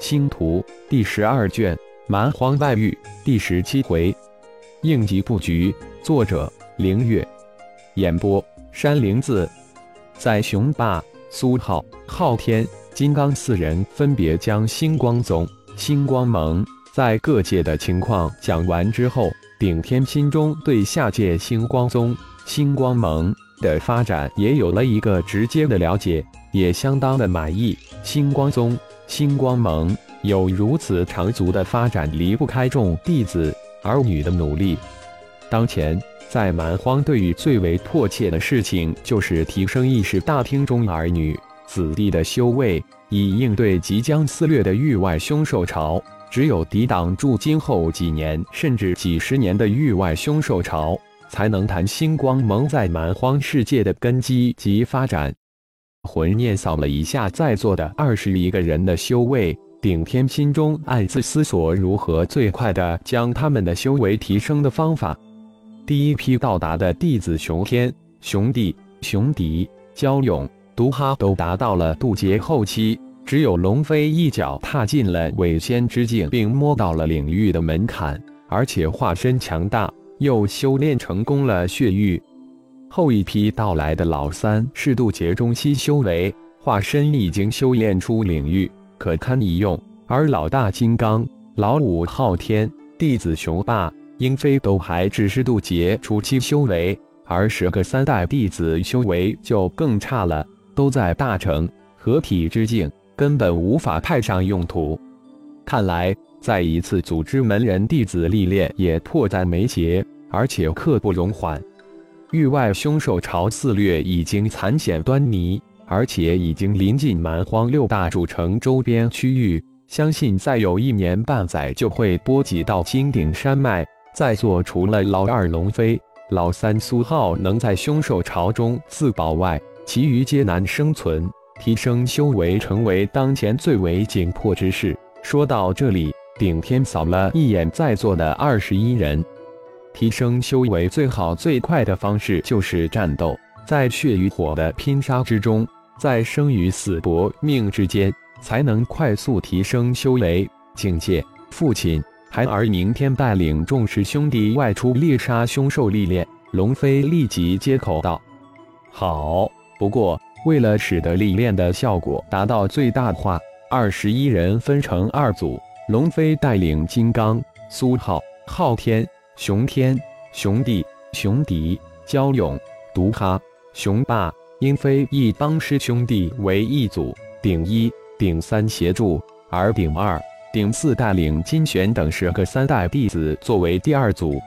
星图第十二卷蛮荒外域第十七回，应急布局。作者：凌月。演播：山灵子。在雄霸、苏浩、昊天、金刚四人分别将星光宗、星光盟在各界的情况讲完之后，顶天心中对下界星光宗、星光盟的发展也有了一个直接的了解，也相当的满意。星光宗。星光盟有如此长足的发展，离不开众弟子儿女的努力。当前在蛮荒，对于最为迫切的事情，就是提升议事大厅中儿女子弟的修为，以应对即将肆虐的域外凶兽潮。只有抵挡住今后几年甚至几十年的域外凶兽潮，才能谈星光盟在蛮荒世界的根基及发展。魂念扫了一下在座的二十余个人的修为，顶天心中暗自思索如何最快的将他们的修为提升的方法。第一批到达的弟子熊天、熊帝、熊迪、焦勇、毒哈都达到了渡劫后期，只有龙飞一脚踏进了伪仙之境，并摸到了领域的门槛，而且化身强大，又修炼成功了血域。后一批到来的老三是渡劫中期修为，化身已经修炼出领域，可堪一用；而老大金刚、老五昊天、弟子雄霸、英飞都还只是渡劫初期修为，而十个三代弟子修为就更差了，都在大成合体之境，根本无法派上用途。看来再一次组织门人弟子历练也迫在眉睫，而且刻不容缓。域外凶兽潮肆虐已经残显端倪，而且已经临近蛮荒六大主城周边区域。相信再有一年半载就会波及到金顶山脉。在座除了老二龙飞、老三苏浩能在凶兽潮中自保外，其余皆难生存。提升修为成为当前最为紧迫之事。说到这里，顶天扫了一眼在座的二十一人。提升修为最好最快的方式就是战斗，在血与火的拼杀之中，在生与死搏命之间，才能快速提升修为境界。父亲孩儿明天带领众师兄弟外出猎杀凶兽历练。龙飞立即接口道：“好，不过为了使得历练的效果达到最大化，二十一人分成二组，龙飞带领金刚、苏浩、昊天。”熊天、熊地、熊迪、焦勇、毒哈、熊霸、英飞一帮师兄弟为一组，顶一、顶三协助，而顶二、顶四带领金玄等十个三代弟子作为第二组。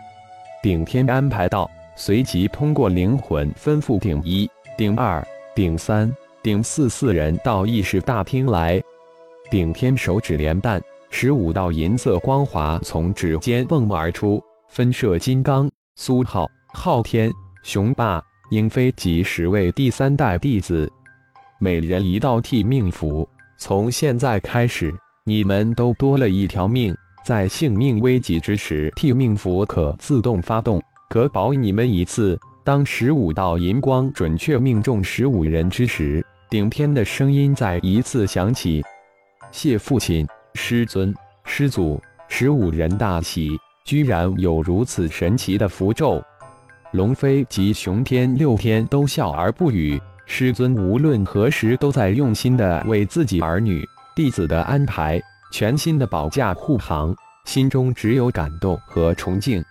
顶天安排道，随即通过灵魂吩咐顶一、顶二、顶三、顶四四人到议事大厅来。顶天手指连弹，十五道银色光华从指尖迸而出。分设金刚、苏浩、昊天、雄霸、英飞及十位第三代弟子，每人一道替命符。从现在开始，你们都多了一条命，在性命危急之时，替命符可自动发动，可保你们一次。当十五道银光准确命中十五人之时，顶天的声音再一次响起：“谢父亲、师尊、师祖。”十五人大喜。居然有如此神奇的符咒，龙飞及熊天六天都笑而不语。师尊无论何时都在用心的为自己儿女弟子的安排全新的保驾护航，心中只有感动和崇敬。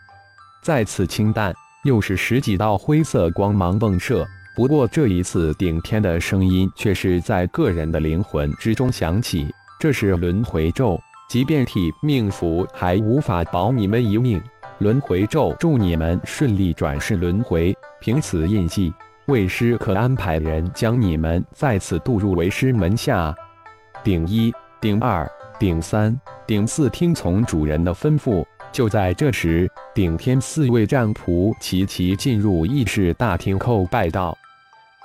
再次清淡，又是十几道灰色光芒迸射。不过这一次，顶天的声音却是在个人的灵魂之中响起，这是轮回咒。即便替命符还无法保你们一命，轮回咒祝你们顺利转世轮回。凭此印记，为师可安排人将你们再次渡入为师门下。顶一、顶二、顶三、顶四听从主人的吩咐。就在这时，顶天四位战仆齐齐进入议事大厅叩拜道：“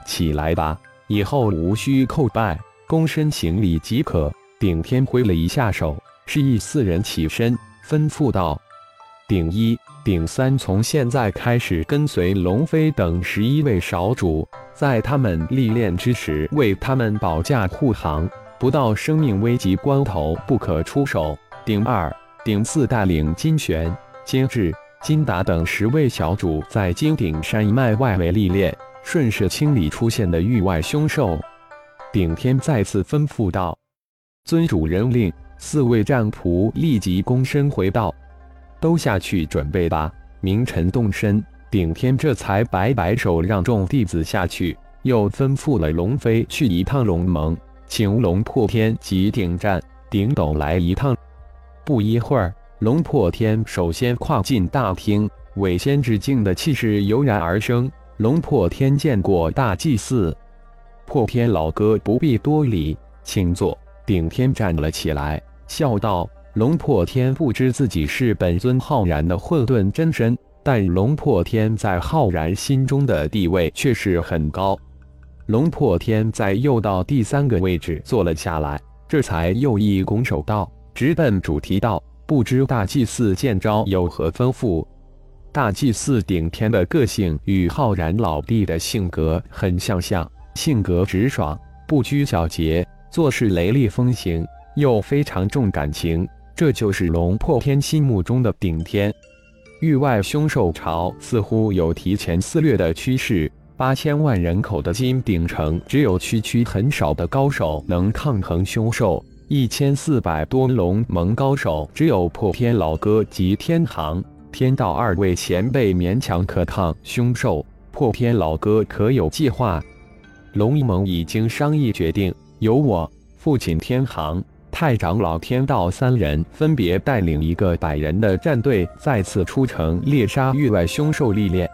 起来吧，以后无需叩拜，躬身行礼即可。”顶天挥了一下手。示意四人起身，吩咐道：“顶一、顶三，从现在开始跟随龙飞等十一位少主，在他们历练之时为他们保驾护航。不到生命危急关头不可出手。顶二、顶四带领金玄、金智、金达等十位小主在金顶山一脉外围历练，顺势清理出现的域外凶兽。顶天再次吩咐道：“遵主人令，四位战仆立即躬身回道：‘都下去准备吧。’明晨动身。顶天这才摆摆手，让众弟子下去，又吩咐了龙飞去一趟龙盟，请龙破天及顶战、顶斗来一趟。不一会儿，龙破天首先跨进大厅，伪仙之境的气势油然而生。龙破天见过大祭司。破天老哥不必多礼，请坐。顶天站了起来，笑道：“龙破天不知自己是本尊浩然的混沌真身，但龙破天在浩然心中的地位却是很高。”龙破天在右道第三个位置坐了下来，这才又一拱手道：“直奔主题道，不知大祭司见招有何吩咐？”大祭司顶天的个性与浩然老弟的性格很相像。性格直爽，不拘小节，做事雷厉风行，又非常重感情，这就是龙破天心目中的顶天。域外凶兽潮似乎有提前肆虐的趋势。八千万人口的金鼎城，只有区区很少的高手能抗衡凶兽。一千四百多龙盟高手，只有破天老哥及天行、天道二位前辈勉强可抗凶兽。破天老哥可有计划？龙盟已经商议决定，由我父亲天行、太长老天道三人分别带领一个百人的战队，再次出城猎杀域外凶兽历练。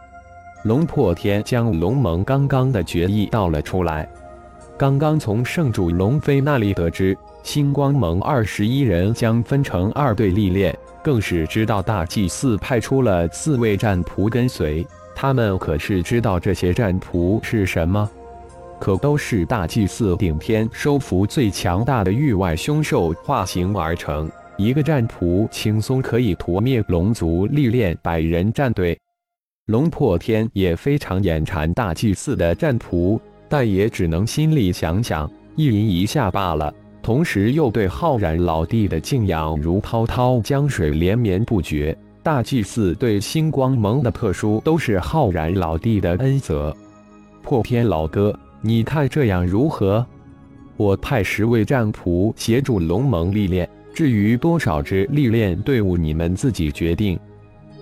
龙破天将龙盟刚刚的决议道了出来。刚刚从圣主龙飞那里得知，星光盟二十一人将分成二队历练，更是知道大祭司派出了四位战仆跟随。他们可是知道这些战仆是什么？可都是大祭司顶天收服最强大的域外凶兽化形而成，一个战仆轻松可以屠灭龙族历练百人战队。龙破天也非常眼馋大祭司的战仆，但也只能心里想想，意淫一下罢了。同时又对浩然老弟的敬仰如滔滔江水连绵不绝。大祭司对星光盟的特殊，都是浩然老弟的恩泽。破天老哥。你看这样如何？我派十位战仆协助龙盟历练，至于多少支历练队伍，你们自己决定。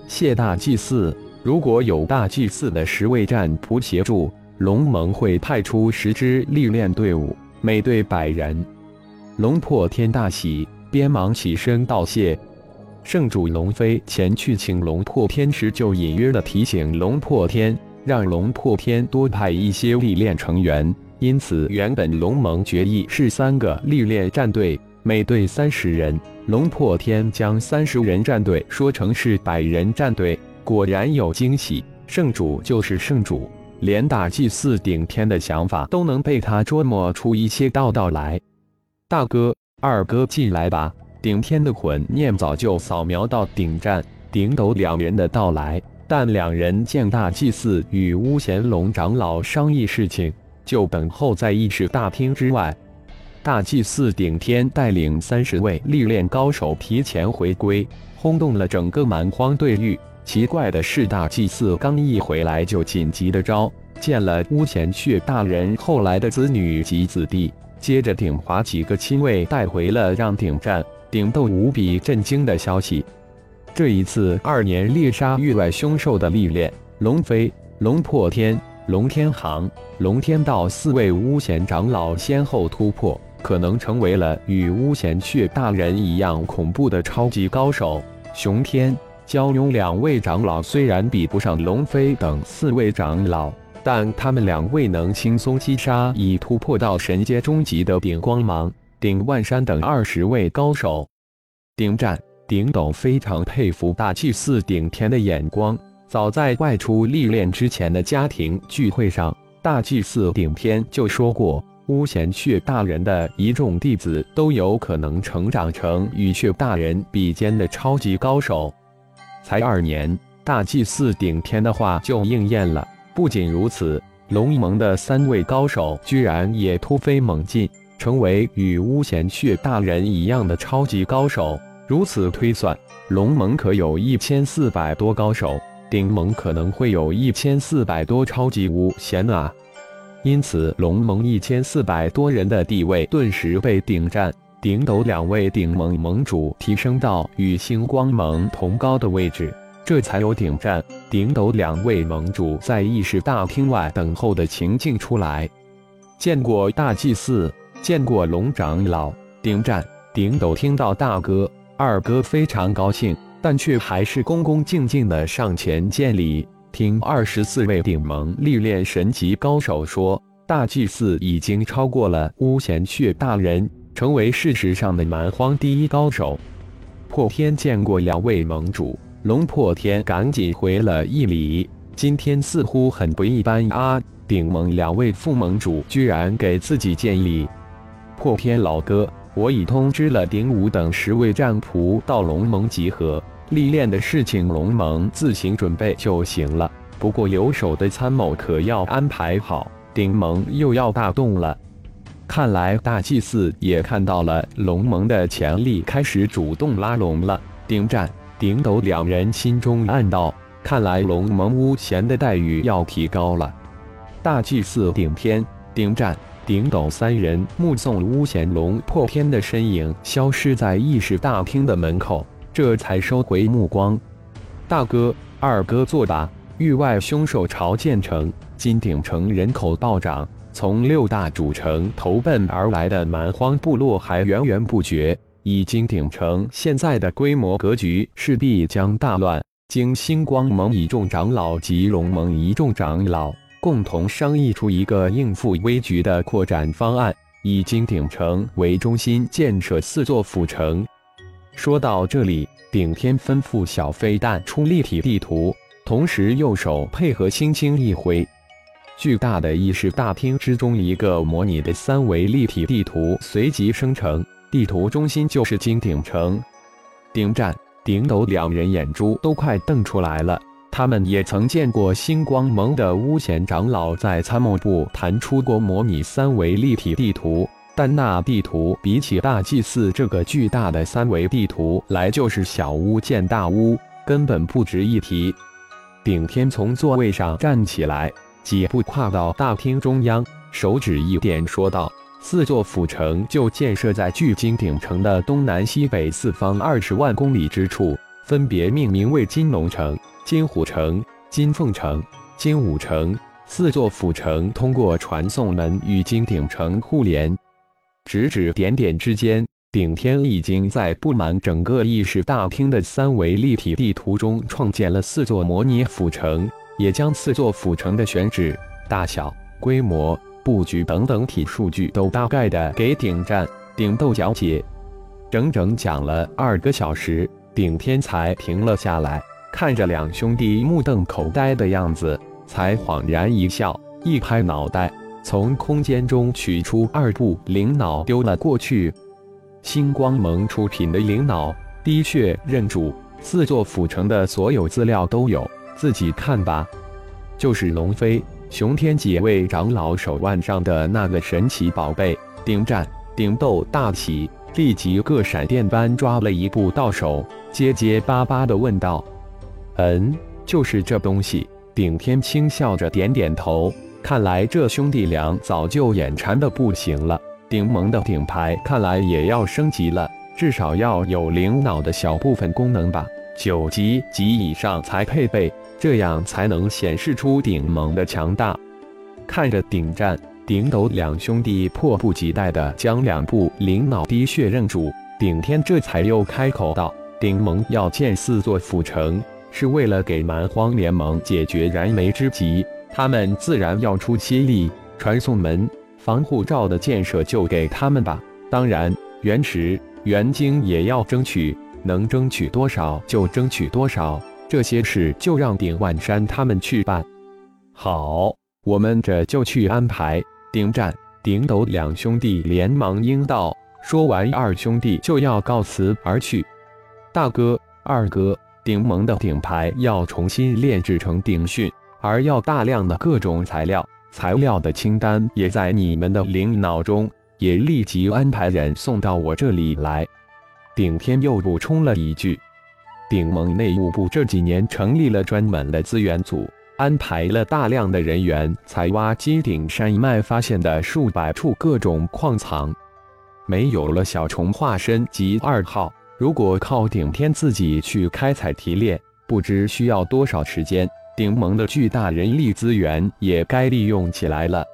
谢大祭祀，如果有大祭祀的十位战仆协助，龙盟会派出十支历练队伍，每队百人。龙破天大喜，边忙起身道谢。圣主龙飞前去请龙破天时，就隐约的提醒龙破天。让龙破天多派一些历练成员，因此原本龙盟决议是三个历练战队，每队三十人。龙破天将三十人战队说成是百人战队，果然有惊喜。圣主就是圣主，连大祭司顶天的想法都能被他琢磨出一些道道来。大哥、二哥进来吧。顶天的魂念早就扫描到顶战、顶斗两人的到来。但两人见大祭司与巫贤龙长老商议事情，就等候在议事大厅之外。大祭司顶天带领三十位历练高手提前回归，轰动了整个蛮荒对域。奇怪的是，大祭司刚一回来就紧急的召见了巫贤血大人后来的子女及子弟，接着顶华几个亲卫带回了让顶战、顶斗无比震惊的消息。这一次二年猎杀域外凶兽的历练，龙飞、龙破天、龙天行、龙天道四位巫贤长老先后突破，可能成为了与巫贤血大人一样恐怖的超级高手。熊天、蛟龙两位长老虽然比不上龙飞等四位长老，但他们两位能轻松击杀已突破到神阶中级的顶光芒、顶万山等二十位高手。顶战。顶斗非常佩服大祭司顶天的眼光。早在外出历练之前的家庭聚会上，大祭司顶天就说过，巫贤血大人的一众弟子都有可能成长成与血大人比肩的超级高手。才二年，大祭司顶天的话就应验了。不仅如此，龙盟的三位高手居然也突飞猛进。成为与巫贤血大人一样的超级高手。如此推算，龙盟可有一千四百多高手，顶盟可能会有一千四百多超级巫贤啊！因此，龙盟一千四百多人的地位顿时被顶战、顶斗两位顶盟盟主提升到与星光盟同高的位置，这才有顶战、顶斗两位盟主在议事大厅外等候的情境出来。见过大祭司，见过龙长老，顶战、顶斗听到大哥、二哥非常高兴，但却还是恭恭敬敬的上前见礼。听二十四位顶盟历练神级高手说，大祭司已经超过了巫贤血大人，成为事实上的蛮荒第一高手。破天见过两位盟主，龙破天赶紧回了一礼。今天似乎很不一般啊！顶盟两位副盟主居然给自己见礼。破天老哥，我已通知了顶武等十位战仆到龙盟集合。历练的事情，龙盟自行准备就行了。不过留守的参谋可要安排好。顶盟又要大动了，看来大祭司也看到了龙盟的潜力，开始主动拉拢了。顶战、顶斗两人心中暗道：看来龙盟巫贤的待遇要提高了。大祭司、顶天、顶战、顶斗三人目送巫贤龙破天的身影消失在议事大厅的门口。这才收回目光。大哥、二哥作罢。域外凶兽朝建城、金鼎城人口暴涨，从六大主城投奔而来的蛮荒部落还源源不绝。以金鼎城现在的规模格局，势必将大乱。经星光盟一众长老及龙盟一众长老共同商议出一个应付危局的扩展方案，以金鼎城为中心建设四座府城。说到这里，顶天吩咐小飞弹出立体地图，同时右手配合轻轻一挥，巨大的议事大厅之中，一个模拟的三维立体地图随即生成。地图中心就是金鼎城。顶战、顶斗两人眼珠都快瞪出来了，他们也曾见过星光盟的巫贤长老在参谋部弹出过模拟三维立体地图。但那地图比起大祭祀这个巨大的三维地图来，就是小巫见大巫，根本不值一提。顶天从座位上站起来，几步跨到大厅中央，手指一点，说道：“四座府城就建设在距金鼎城的东南西北四方二十万公里之处，分别命名为金龙城、金虎城、金凤城、金武城。四座府城通过传送门与金鼎城互联。”指指点点之间，顶天已经在布满整个议事大厅的三维立体地图中创建了四座模拟府城，也将四座府城的选址、大小、规模、布局等等体数据都大概的给顶战、顶斗讲解。整整讲了二个小时，顶天才停了下来，看着两兄弟目瞪口呆的样子，才恍然一笑，一拍脑袋。从空间中取出二部灵脑，丢了过去。星光盟出品的灵脑，滴血认主，四座府城的所有资料都有，自己看吧。就是龙飞、熊天几位长老手腕上的那个神奇宝贝。顶战、顶斗大喜，立即各闪电般抓了一部到手，结结巴巴地问道：“嗯，就是这东西。”顶天轻笑着点点头。看来这兄弟俩早就眼馋的不行了。顶盟的顶牌看来也要升级了，至少要有灵脑的小部分功能吧，九级及以上才配备，这样才能显示出顶盟的强大。看着顶战、顶斗两兄弟迫不及待地将两部灵脑滴血认主，顶天这才又开口道：“顶盟要建四座府城，是为了给蛮荒联盟解决燃眉之急。”他们自然要出犀利，传送门、防护罩的建设就给他们吧。当然，原石、元晶也要争取，能争取多少就争取多少。这些事就让顶万山他们去办。好，我们这就去安排。顶战、顶斗两兄弟连忙应道。说完，二兄弟就要告辞而去。大哥、二哥，顶盟的顶牌要重新炼制成顶训。而要大量的各种材料，材料的清单也在你们的灵脑中，也立即安排人送到我这里来。顶天又补充了一句：“顶盟内务部这几年成立了专门的资源组，安排了大量的人员采挖金顶山脉发现的数百处各种矿藏。没有了小虫化身及二号，如果靠顶天自己去开采提炼，不知需要多少时间。顶盟的巨大人力资源也该利用起来了。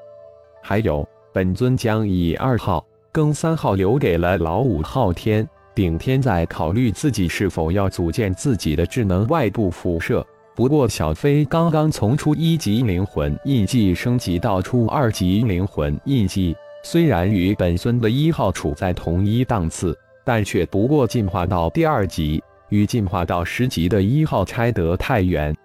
还有。”本尊将以二号、更三号留给了老五昊天。顶天在考虑自己是否要组建自己的智能外部辐射。不过小飞刚刚从初一级灵魂印记升级到初二级灵魂印记，虽然与本尊的一号处在同一档次，但却不过进化到第二级，与进化到十级的一号差得太远。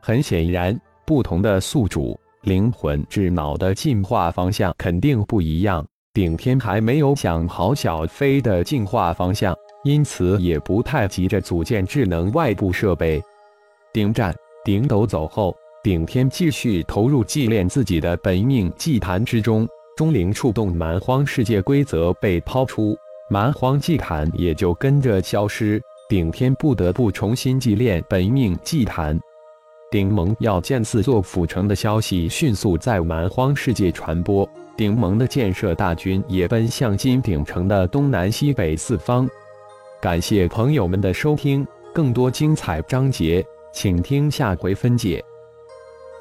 很显然，不同的宿主。灵魂智脑的进化方向肯定不一样。顶天还没有想好小飞的进化方向，因此也不太急着组建智能外部设备。顶战顶斗走后，顶天继续投入祭炼自己的本命祭坛之中。钟灵触动蛮荒世界规则被抛出，蛮荒祭坛也就跟着消失。顶天不得不重新祭炼本命祭坛。顶盟要建四座府城的消息迅速在蛮荒世界传播，顶盟的建设大军也奔向金鼎城的东南西北四方。感谢朋友们的收听，更多精彩章节，请听下回分解。